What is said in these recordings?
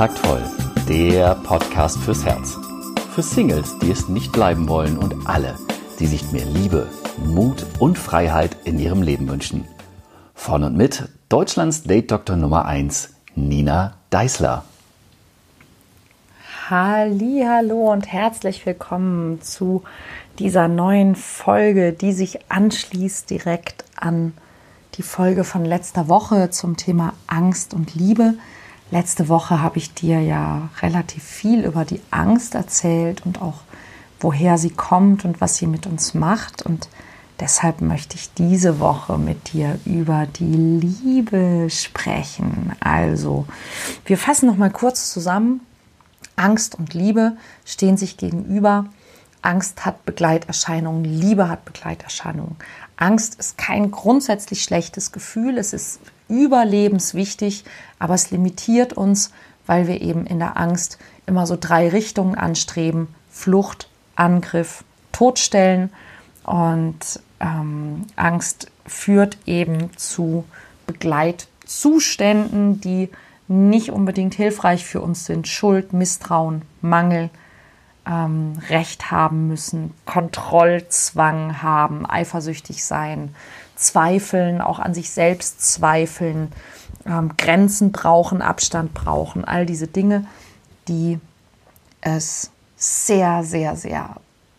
Kontaktvoll, der Podcast fürs Herz. Für Singles, die es nicht bleiben wollen und alle, die sich mehr Liebe, Mut und Freiheit in ihrem Leben wünschen. Von und mit Deutschlands Date-Doktor Nummer 1, Nina Deißler. Hallo und herzlich willkommen zu dieser neuen Folge, die sich anschließt direkt an die Folge von letzter Woche zum Thema Angst und Liebe. Letzte Woche habe ich dir ja relativ viel über die Angst erzählt und auch woher sie kommt und was sie mit uns macht. Und deshalb möchte ich diese Woche mit dir über die Liebe sprechen. Also, wir fassen noch mal kurz zusammen. Angst und Liebe stehen sich gegenüber. Angst hat Begleiterscheinungen, Liebe hat Begleiterscheinungen. Angst ist kein grundsätzlich schlechtes Gefühl, es ist überlebenswichtig, aber es limitiert uns, weil wir eben in der Angst immer so drei Richtungen anstreben: Flucht, Angriff, Todstellen. Und ähm, Angst führt eben zu Begleitzuständen, die nicht unbedingt hilfreich für uns sind. Schuld, Misstrauen, Mangel, ähm, Recht haben müssen, Kontrollzwang haben, eifersüchtig sein, zweifeln, auch an sich selbst zweifeln, ähm, Grenzen brauchen, Abstand brauchen, all diese Dinge, die es sehr, sehr, sehr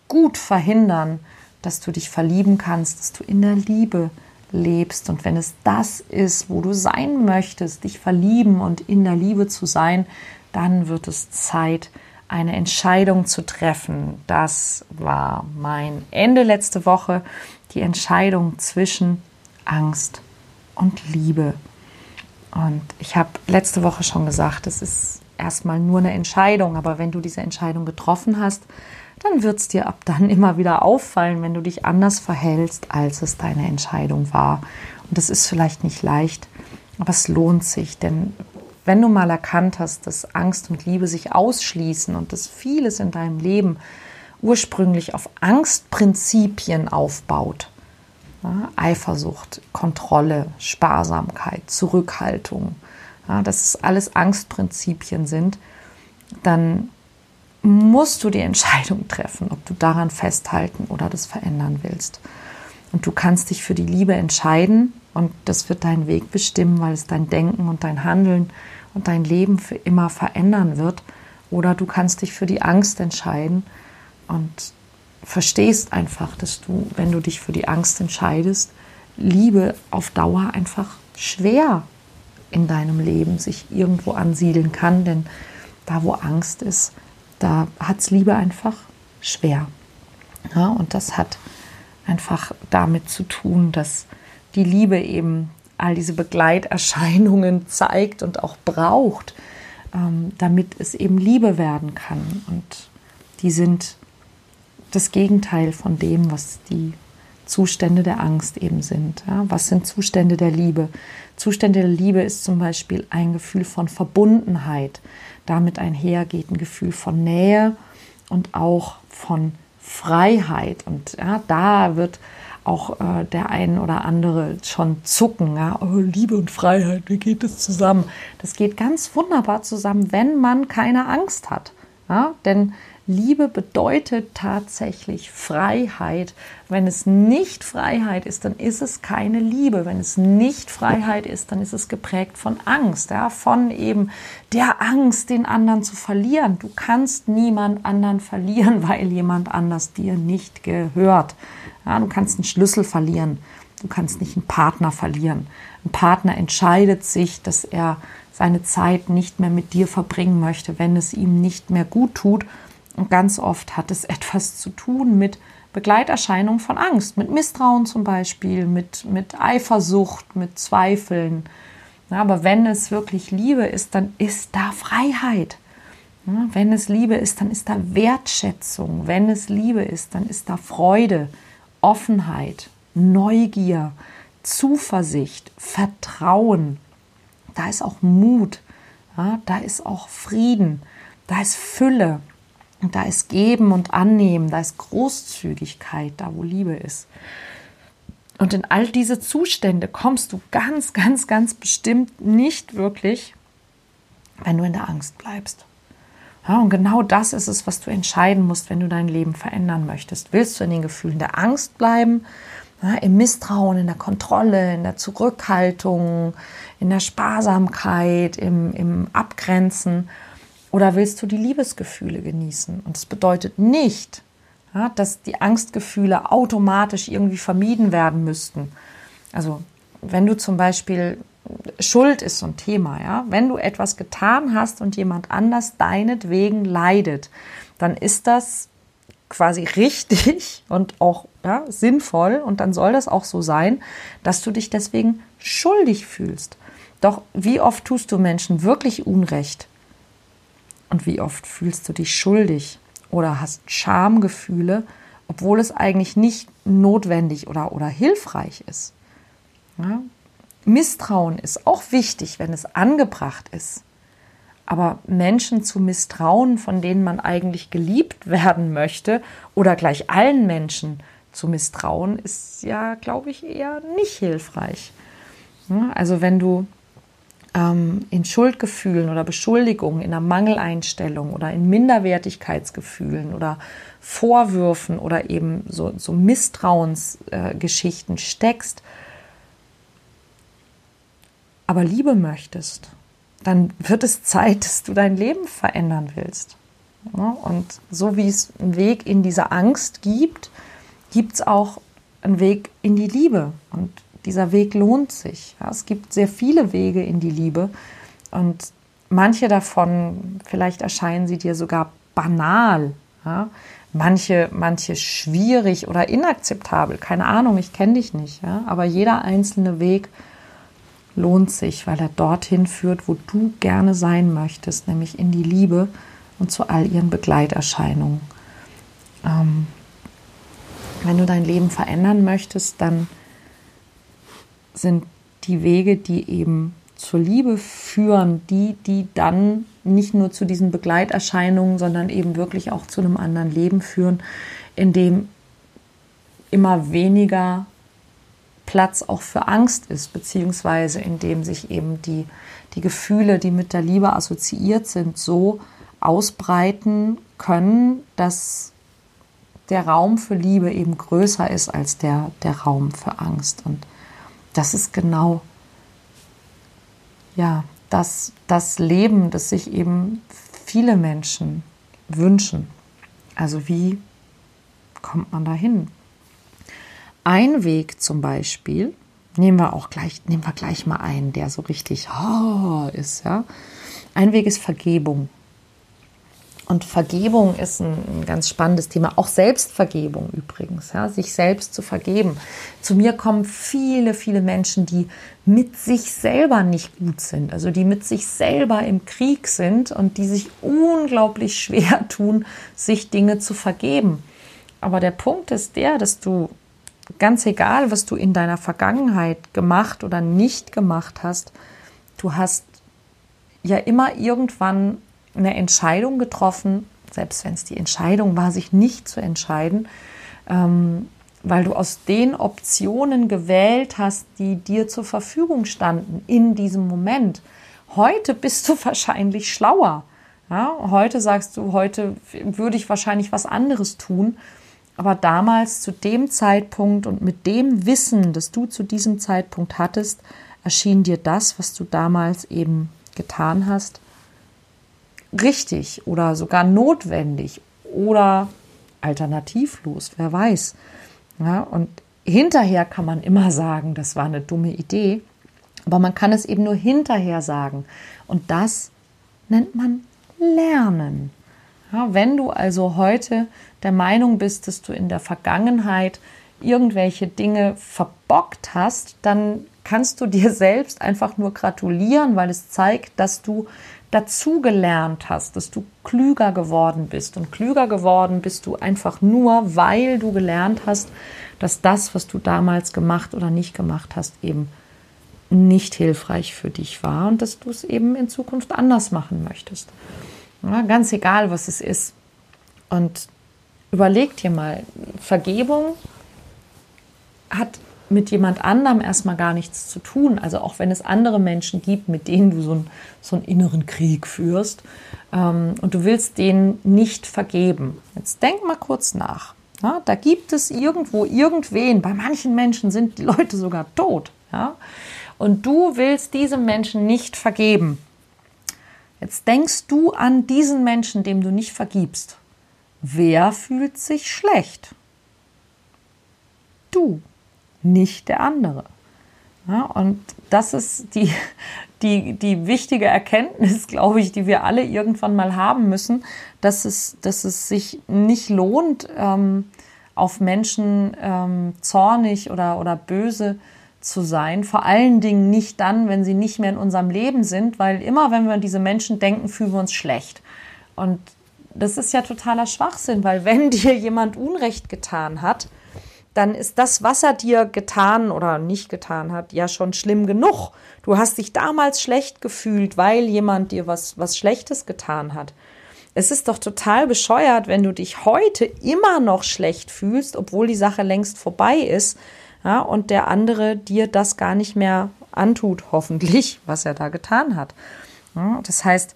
gut verhindern, dass du dich verlieben kannst, dass du in der Liebe lebst. Und wenn es das ist, wo du sein möchtest, dich verlieben und in der Liebe zu sein, dann wird es Zeit, eine Entscheidung zu treffen. Das war mein Ende letzte Woche, die Entscheidung zwischen Angst und Liebe. Und ich habe letzte Woche schon gesagt, es ist erstmal nur eine Entscheidung, aber wenn du diese Entscheidung getroffen hast, dann wird es dir ab dann immer wieder auffallen, wenn du dich anders verhältst, als es deine Entscheidung war. Und das ist vielleicht nicht leicht, aber es lohnt sich, denn wenn du mal erkannt hast, dass Angst und Liebe sich ausschließen und dass vieles in deinem Leben ursprünglich auf Angstprinzipien aufbaut, ja, Eifersucht, Kontrolle, Sparsamkeit, Zurückhaltung, ja, dass es alles Angstprinzipien sind, dann musst du die Entscheidung treffen, ob du daran festhalten oder das verändern willst. Und du kannst dich für die Liebe entscheiden und das wird deinen Weg bestimmen, weil es dein Denken und dein Handeln und dein Leben für immer verändern wird. Oder du kannst dich für die Angst entscheiden und verstehst einfach, dass du, wenn du dich für die Angst entscheidest, Liebe auf Dauer einfach schwer in deinem Leben sich irgendwo ansiedeln kann. Denn da, wo Angst ist, da hat es Liebe einfach schwer. Ja, und das hat einfach damit zu tun, dass die Liebe eben all diese Begleiterscheinungen zeigt und auch braucht, ähm, damit es eben Liebe werden kann. Und die sind das Gegenteil von dem, was die Zustände der Angst eben sind. Ja, was sind Zustände der Liebe? Zustände der Liebe ist zum Beispiel ein Gefühl von Verbundenheit. Damit einhergeht ein Gefühl von Nähe und auch von Freiheit. Und ja, da wird auch äh, der ein oder andere schon zucken. Ja? Oh, Liebe und Freiheit, wie geht das zusammen? Das geht ganz wunderbar zusammen, wenn man keine Angst hat. Ja? Denn Liebe bedeutet tatsächlich Freiheit. Wenn es nicht Freiheit ist, dann ist es keine Liebe. Wenn es nicht Freiheit ist, dann ist es geprägt von Angst, ja, von eben der Angst, den anderen zu verlieren. Du kannst niemand anderen verlieren, weil jemand anders dir nicht gehört. Ja, du kannst einen Schlüssel verlieren, du kannst nicht einen Partner verlieren. Ein Partner entscheidet sich, dass er seine Zeit nicht mehr mit dir verbringen möchte, wenn es ihm nicht mehr gut tut. Und ganz oft hat es etwas zu tun mit Begleiterscheinungen von Angst, mit Misstrauen zum Beispiel, mit, mit Eifersucht, mit Zweifeln. Ja, aber wenn es wirklich Liebe ist, dann ist da Freiheit. Ja, wenn es Liebe ist, dann ist da Wertschätzung. Wenn es Liebe ist, dann ist da Freude. Offenheit, Neugier, Zuversicht, Vertrauen. Da ist auch Mut, ja, da ist auch Frieden, da ist Fülle, da ist Geben und Annehmen, da ist Großzügigkeit, da wo Liebe ist. Und in all diese Zustände kommst du ganz, ganz, ganz bestimmt nicht wirklich, wenn du in der Angst bleibst. Ja, und genau das ist es, was du entscheiden musst, wenn du dein Leben verändern möchtest. Willst du in den Gefühlen der Angst bleiben, ja, im Misstrauen, in der Kontrolle, in der Zurückhaltung, in der Sparsamkeit, im, im Abgrenzen? Oder willst du die Liebesgefühle genießen? Und das bedeutet nicht, dass die Angstgefühle automatisch irgendwie vermieden werden müssten. Also wenn du zum Beispiel Schuld ist so ein Thema, ja. Wenn du etwas getan hast und jemand anders deinetwegen leidet, dann ist das quasi richtig und auch ja, sinnvoll und dann soll das auch so sein, dass du dich deswegen schuldig fühlst. Doch wie oft tust du Menschen wirklich Unrecht? Und wie oft fühlst du dich schuldig oder hast Schamgefühle, obwohl es eigentlich nicht notwendig oder, oder hilfreich ist? Ja? Misstrauen ist auch wichtig, wenn es angebracht ist. Aber Menschen zu misstrauen, von denen man eigentlich geliebt werden möchte, oder gleich allen Menschen zu misstrauen, ist ja, glaube ich, eher nicht hilfreich. Also wenn du ähm, in Schuldgefühlen oder Beschuldigungen, in einer Mangeleinstellung oder in Minderwertigkeitsgefühlen oder Vorwürfen oder eben so, so Misstrauensgeschichten äh, steckst, aber Liebe möchtest, dann wird es Zeit, dass du dein Leben verändern willst. Und so wie es einen Weg in diese Angst gibt, gibt es auch einen Weg in die Liebe. Und dieser Weg lohnt sich. es gibt sehr viele Wege in die Liebe. Und manche davon, vielleicht erscheinen sie dir sogar banal. Manche, manche schwierig oder inakzeptabel. Keine Ahnung, ich kenne dich nicht. Aber jeder einzelne Weg lohnt sich, weil er dorthin führt, wo du gerne sein möchtest, nämlich in die Liebe und zu all ihren Begleiterscheinungen. Ähm, wenn du dein Leben verändern möchtest, dann sind die Wege, die eben zur Liebe führen, die, die dann nicht nur zu diesen Begleiterscheinungen, sondern eben wirklich auch zu einem anderen Leben führen, in dem immer weniger Platz auch für Angst ist, beziehungsweise in dem sich eben die, die Gefühle, die mit der Liebe assoziiert sind, so ausbreiten können, dass der Raum für Liebe eben größer ist als der, der Raum für Angst. Und das ist genau ja, das, das Leben, das sich eben viele Menschen wünschen. Also wie kommt man dahin? Ein Weg zum Beispiel, nehmen wir auch gleich, nehmen wir gleich mal einen, der so richtig oh, ist, ja. Ein Weg ist Vergebung. Und Vergebung ist ein, ganz spannendes Thema. Auch Selbstvergebung übrigens, ja, sich selbst zu vergeben. Zu mir kommen viele, viele Menschen, die mit sich selber nicht gut sind, also die mit sich selber im Krieg sind und die sich unglaublich schwer tun, sich Dinge zu vergeben. Aber der Punkt ist der, dass du ganz egal, was du in deiner Vergangenheit gemacht oder nicht gemacht hast, du hast ja immer irgendwann eine Entscheidung getroffen, selbst wenn es die Entscheidung war, sich nicht zu entscheiden, ähm, weil du aus den Optionen gewählt hast, die dir zur Verfügung standen in diesem Moment. Heute bist du wahrscheinlich schlauer. Ja? Heute sagst du, heute würde ich wahrscheinlich was anderes tun. Aber damals zu dem Zeitpunkt und mit dem Wissen, das du zu diesem Zeitpunkt hattest, erschien dir das, was du damals eben getan hast, richtig oder sogar notwendig oder alternativlos, wer weiß. Ja, und hinterher kann man immer sagen, das war eine dumme Idee, aber man kann es eben nur hinterher sagen. Und das nennt man Lernen. Ja, wenn du also heute der Meinung bist, dass du in der Vergangenheit irgendwelche Dinge verbockt hast, dann kannst du dir selbst einfach nur gratulieren, weil es zeigt, dass du dazugelernt hast, dass du klüger geworden bist. Und klüger geworden bist du einfach nur, weil du gelernt hast, dass das, was du damals gemacht oder nicht gemacht hast, eben nicht hilfreich für dich war und dass du es eben in Zukunft anders machen möchtest. Ja, ganz egal, was es ist. Und überleg dir mal, Vergebung hat mit jemand anderem erstmal gar nichts zu tun. Also auch wenn es andere Menschen gibt, mit denen du so, ein, so einen inneren Krieg führst ähm, und du willst denen nicht vergeben. Jetzt denk mal kurz nach. Ja, da gibt es irgendwo irgendwen, bei manchen Menschen sind die Leute sogar tot. Ja? Und du willst diesem Menschen nicht vergeben. Jetzt denkst du an diesen Menschen, dem du nicht vergibst. Wer fühlt sich schlecht? Du nicht der andere. Ja, und das ist die, die, die wichtige Erkenntnis, glaube ich, die wir alle irgendwann mal haben müssen, dass es, dass es sich nicht lohnt, ähm, auf Menschen ähm, zornig oder, oder böse zu sein. Vor allen Dingen nicht dann, wenn sie nicht mehr in unserem Leben sind, weil immer, wenn wir an diese Menschen denken, fühlen wir uns schlecht. Und das ist ja totaler Schwachsinn, weil wenn dir jemand Unrecht getan hat, dann ist das, was er dir getan oder nicht getan hat, ja schon schlimm genug. Du hast dich damals schlecht gefühlt, weil jemand dir was, was Schlechtes getan hat. Es ist doch total bescheuert, wenn du dich heute immer noch schlecht fühlst, obwohl die Sache längst vorbei ist, ja, und der andere dir das gar nicht mehr antut, hoffentlich, was er da getan hat. Ja, das heißt,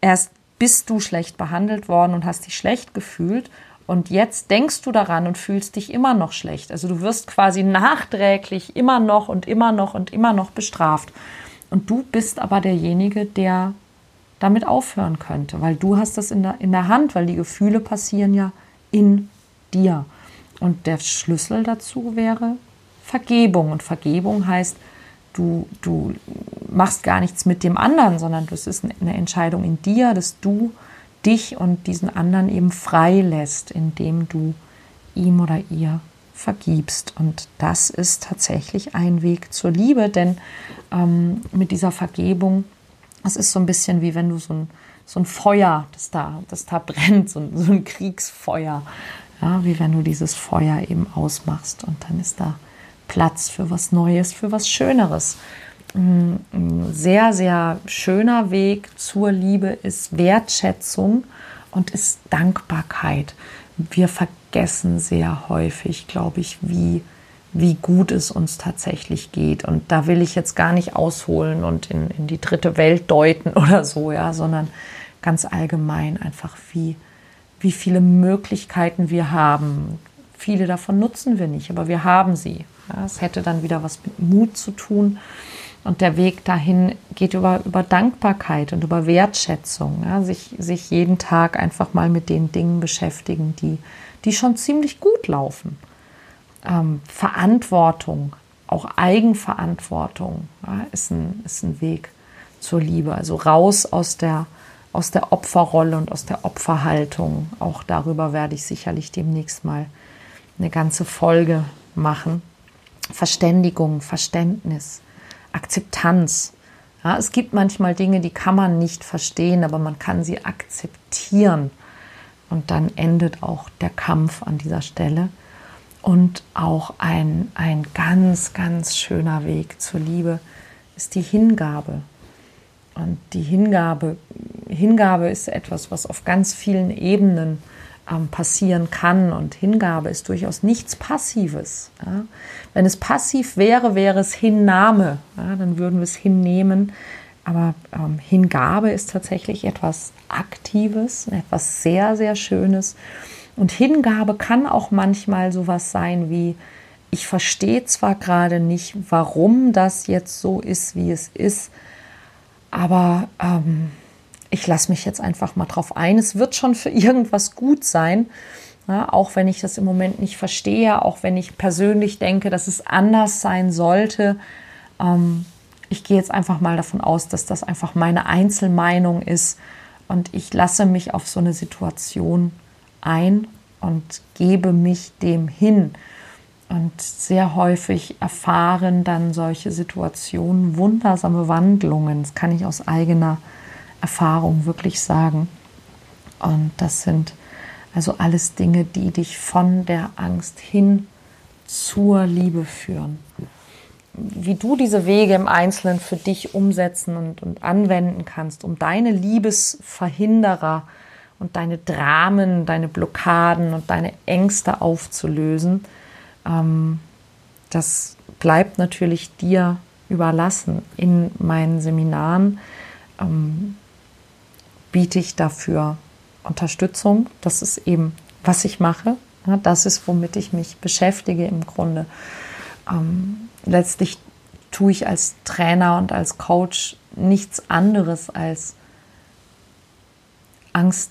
erst bist du schlecht behandelt worden und hast dich schlecht gefühlt und jetzt denkst du daran und fühlst dich immer noch schlecht. Also du wirst quasi nachträglich immer noch und immer noch und immer noch bestraft. Und du bist aber derjenige, der damit aufhören könnte, weil du hast das in der, in der Hand, weil die Gefühle passieren ja in dir. Und der Schlüssel dazu wäre Vergebung. Und Vergebung heißt, du, du machst gar nichts mit dem anderen, sondern das ist eine Entscheidung in dir, dass du dich und diesen anderen eben frei lässt, indem du ihm oder ihr vergibst. Und das ist tatsächlich ein Weg zur Liebe, denn ähm, mit dieser Vergebung, es ist so ein bisschen wie wenn du so ein, so ein Feuer, das da, das da brennt, so ein, so ein Kriegsfeuer, ja, wie wenn du dieses Feuer eben ausmachst und dann ist da Platz für was Neues, für was Schöneres ein sehr, sehr schöner Weg zur Liebe ist Wertschätzung und ist Dankbarkeit. Wir vergessen sehr häufig, glaube ich, wie, wie gut es uns tatsächlich geht. Und da will ich jetzt gar nicht ausholen und in, in die dritte Welt deuten oder so, ja, sondern ganz allgemein einfach, wie, wie viele Möglichkeiten wir haben. Viele davon nutzen wir nicht, aber wir haben sie. Ja, es hätte dann wieder was mit Mut zu tun. Und der Weg dahin geht über, über Dankbarkeit und über Wertschätzung. Ja, sich, sich jeden Tag einfach mal mit den Dingen beschäftigen, die, die schon ziemlich gut laufen. Ähm, Verantwortung, auch Eigenverantwortung ja, ist, ein, ist ein Weg zur Liebe. Also raus aus der, aus der Opferrolle und aus der Opferhaltung. Auch darüber werde ich sicherlich demnächst mal eine ganze Folge machen. Verständigung, Verständnis, Akzeptanz. Ja, es gibt manchmal Dinge, die kann man nicht verstehen, aber man kann sie akzeptieren. Und dann endet auch der Kampf an dieser Stelle. Und auch ein, ein ganz, ganz schöner Weg zur Liebe ist die Hingabe. Und die Hingabe, Hingabe ist etwas, was auf ganz vielen Ebenen ähm, passieren kann. Und Hingabe ist durchaus nichts Passives. Ja. Wenn es passiv wäre, wäre es Hinnahme. Ja, dann würden wir es hinnehmen. Aber ähm, Hingabe ist tatsächlich etwas Aktives, etwas sehr, sehr Schönes. Und Hingabe kann auch manchmal sowas sein wie, ich verstehe zwar gerade nicht, warum das jetzt so ist, wie es ist, aber ähm, ich lasse mich jetzt einfach mal drauf ein. Es wird schon für irgendwas gut sein. Ja, auch wenn ich das im Moment nicht verstehe, auch wenn ich persönlich denke, dass es anders sein sollte. Ähm, ich gehe jetzt einfach mal davon aus, dass das einfach meine Einzelmeinung ist und ich lasse mich auf so eine Situation ein und gebe mich dem hin. Und sehr häufig erfahren dann solche Situationen wundersame Wandlungen. Das kann ich aus eigener Erfahrung wirklich sagen. Und das sind also alles Dinge, die dich von der Angst hin zur Liebe führen. Wie du diese Wege im Einzelnen für dich umsetzen und, und anwenden kannst, um deine Liebesverhinderer und deine Dramen, deine Blockaden und deine Ängste aufzulösen, Ähm, das bleibt natürlich dir überlassen. In meinen Seminaren ähm, biete ich dafür Unterstützung. Das ist eben, was ich mache. Das ist, womit ich mich beschäftige im Grunde. Ähm, letztlich tue ich als Trainer und als Coach nichts anderes als Angst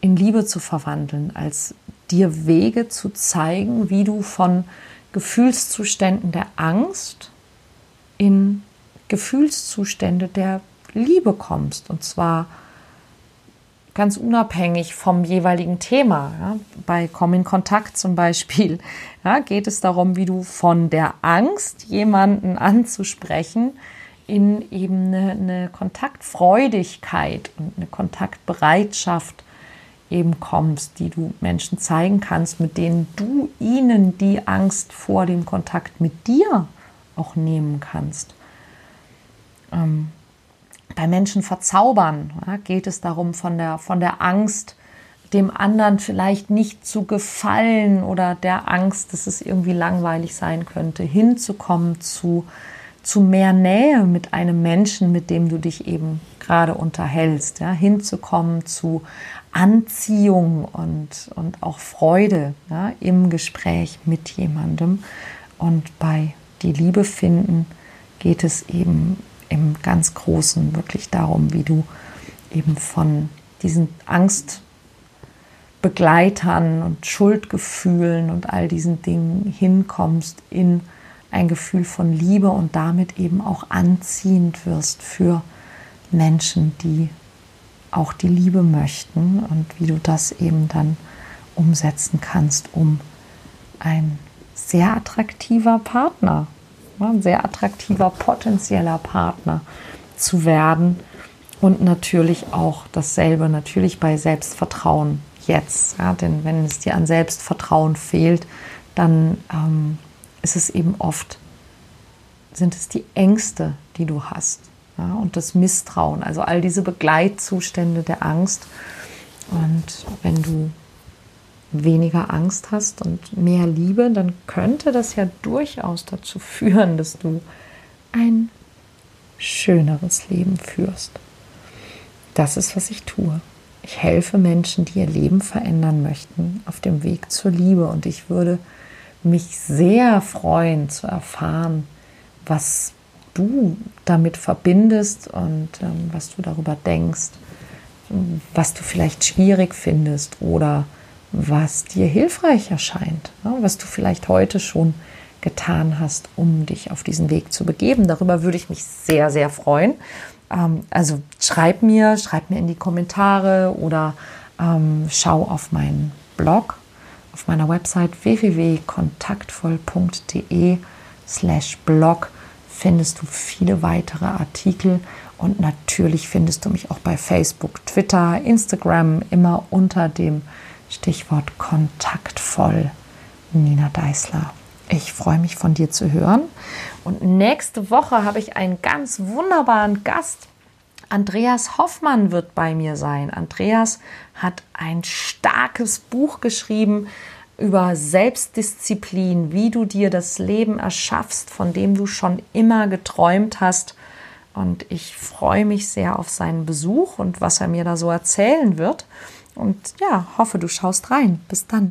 in Liebe zu verwandeln, als dir Wege zu zeigen, wie du von Gefühlszuständen der Angst in Gefühlszustände der Liebe kommst. Und zwar ganz unabhängig vom jeweiligen Thema. Ja. Bei Komm in Kontakt zum Beispiel ja, geht es darum, wie du von der Angst, jemanden anzusprechen, in eben eine, eine Kontaktfreudigkeit und eine Kontaktbereitschaft eben kommst, die du Menschen zeigen kannst, mit denen du ihnen die Angst vor dem Kontakt mit dir auch nehmen kannst. Ähm, bei Menschen verzaubern ja, geht es darum, von der, von der Angst, dem anderen vielleicht nicht zu gefallen oder der Angst, dass es irgendwie langweilig sein könnte, hinzukommen zu, zu mehr Nähe mit einem Menschen, mit dem du dich eben gerade unterhältst, ja, hinzukommen zu Anziehung und, und auch Freude ja, im Gespräch mit jemandem. Und bei die Liebe finden geht es eben im ganz Großen wirklich darum, wie du eben von diesen Angstbegleitern und Schuldgefühlen und all diesen Dingen hinkommst in ein Gefühl von Liebe und damit eben auch anziehend wirst für Menschen, die auch die Liebe möchten und wie du das eben dann umsetzen kannst, um ein sehr attraktiver Partner, ein sehr attraktiver potenzieller Partner zu werden und natürlich auch dasselbe, natürlich bei Selbstvertrauen jetzt. Ja, denn wenn es dir an Selbstvertrauen fehlt, dann ähm, ist es eben oft, sind es die Ängste, die du hast ja, und das Misstrauen, also all diese Begleitzustände der Angst. Und wenn du weniger Angst hast und mehr Liebe, dann könnte das ja durchaus dazu führen, dass du ein schöneres Leben führst. Das ist, was ich tue. Ich helfe Menschen, die ihr Leben verändern möchten, auf dem Weg zur Liebe. Und ich würde mich sehr freuen zu erfahren, was du damit verbindest und ähm, was du darüber denkst, was du vielleicht schwierig findest oder was dir hilfreich erscheint, ja, was du vielleicht heute schon getan hast, um dich auf diesen Weg zu begeben. Darüber würde ich mich sehr, sehr freuen. Ähm, also schreib mir, schreib mir in die Kommentare oder ähm, schau auf meinen Blog auf meiner Website www.kontaktvoll.de slash blog findest du viele weitere Artikel und natürlich findest du mich auch bei Facebook, Twitter, Instagram immer unter dem Stichwort kontaktvoll. Nina Deißler. Ich freue mich von dir zu hören. Und nächste Woche habe ich einen ganz wunderbaren Gast. Andreas Hoffmann wird bei mir sein. Andreas hat ein starkes Buch geschrieben über Selbstdisziplin, wie du dir das Leben erschaffst, von dem du schon immer geträumt hast. Und ich freue mich sehr auf seinen Besuch und was er mir da so erzählen wird. Und ja, hoffe, du schaust rein. Bis dann.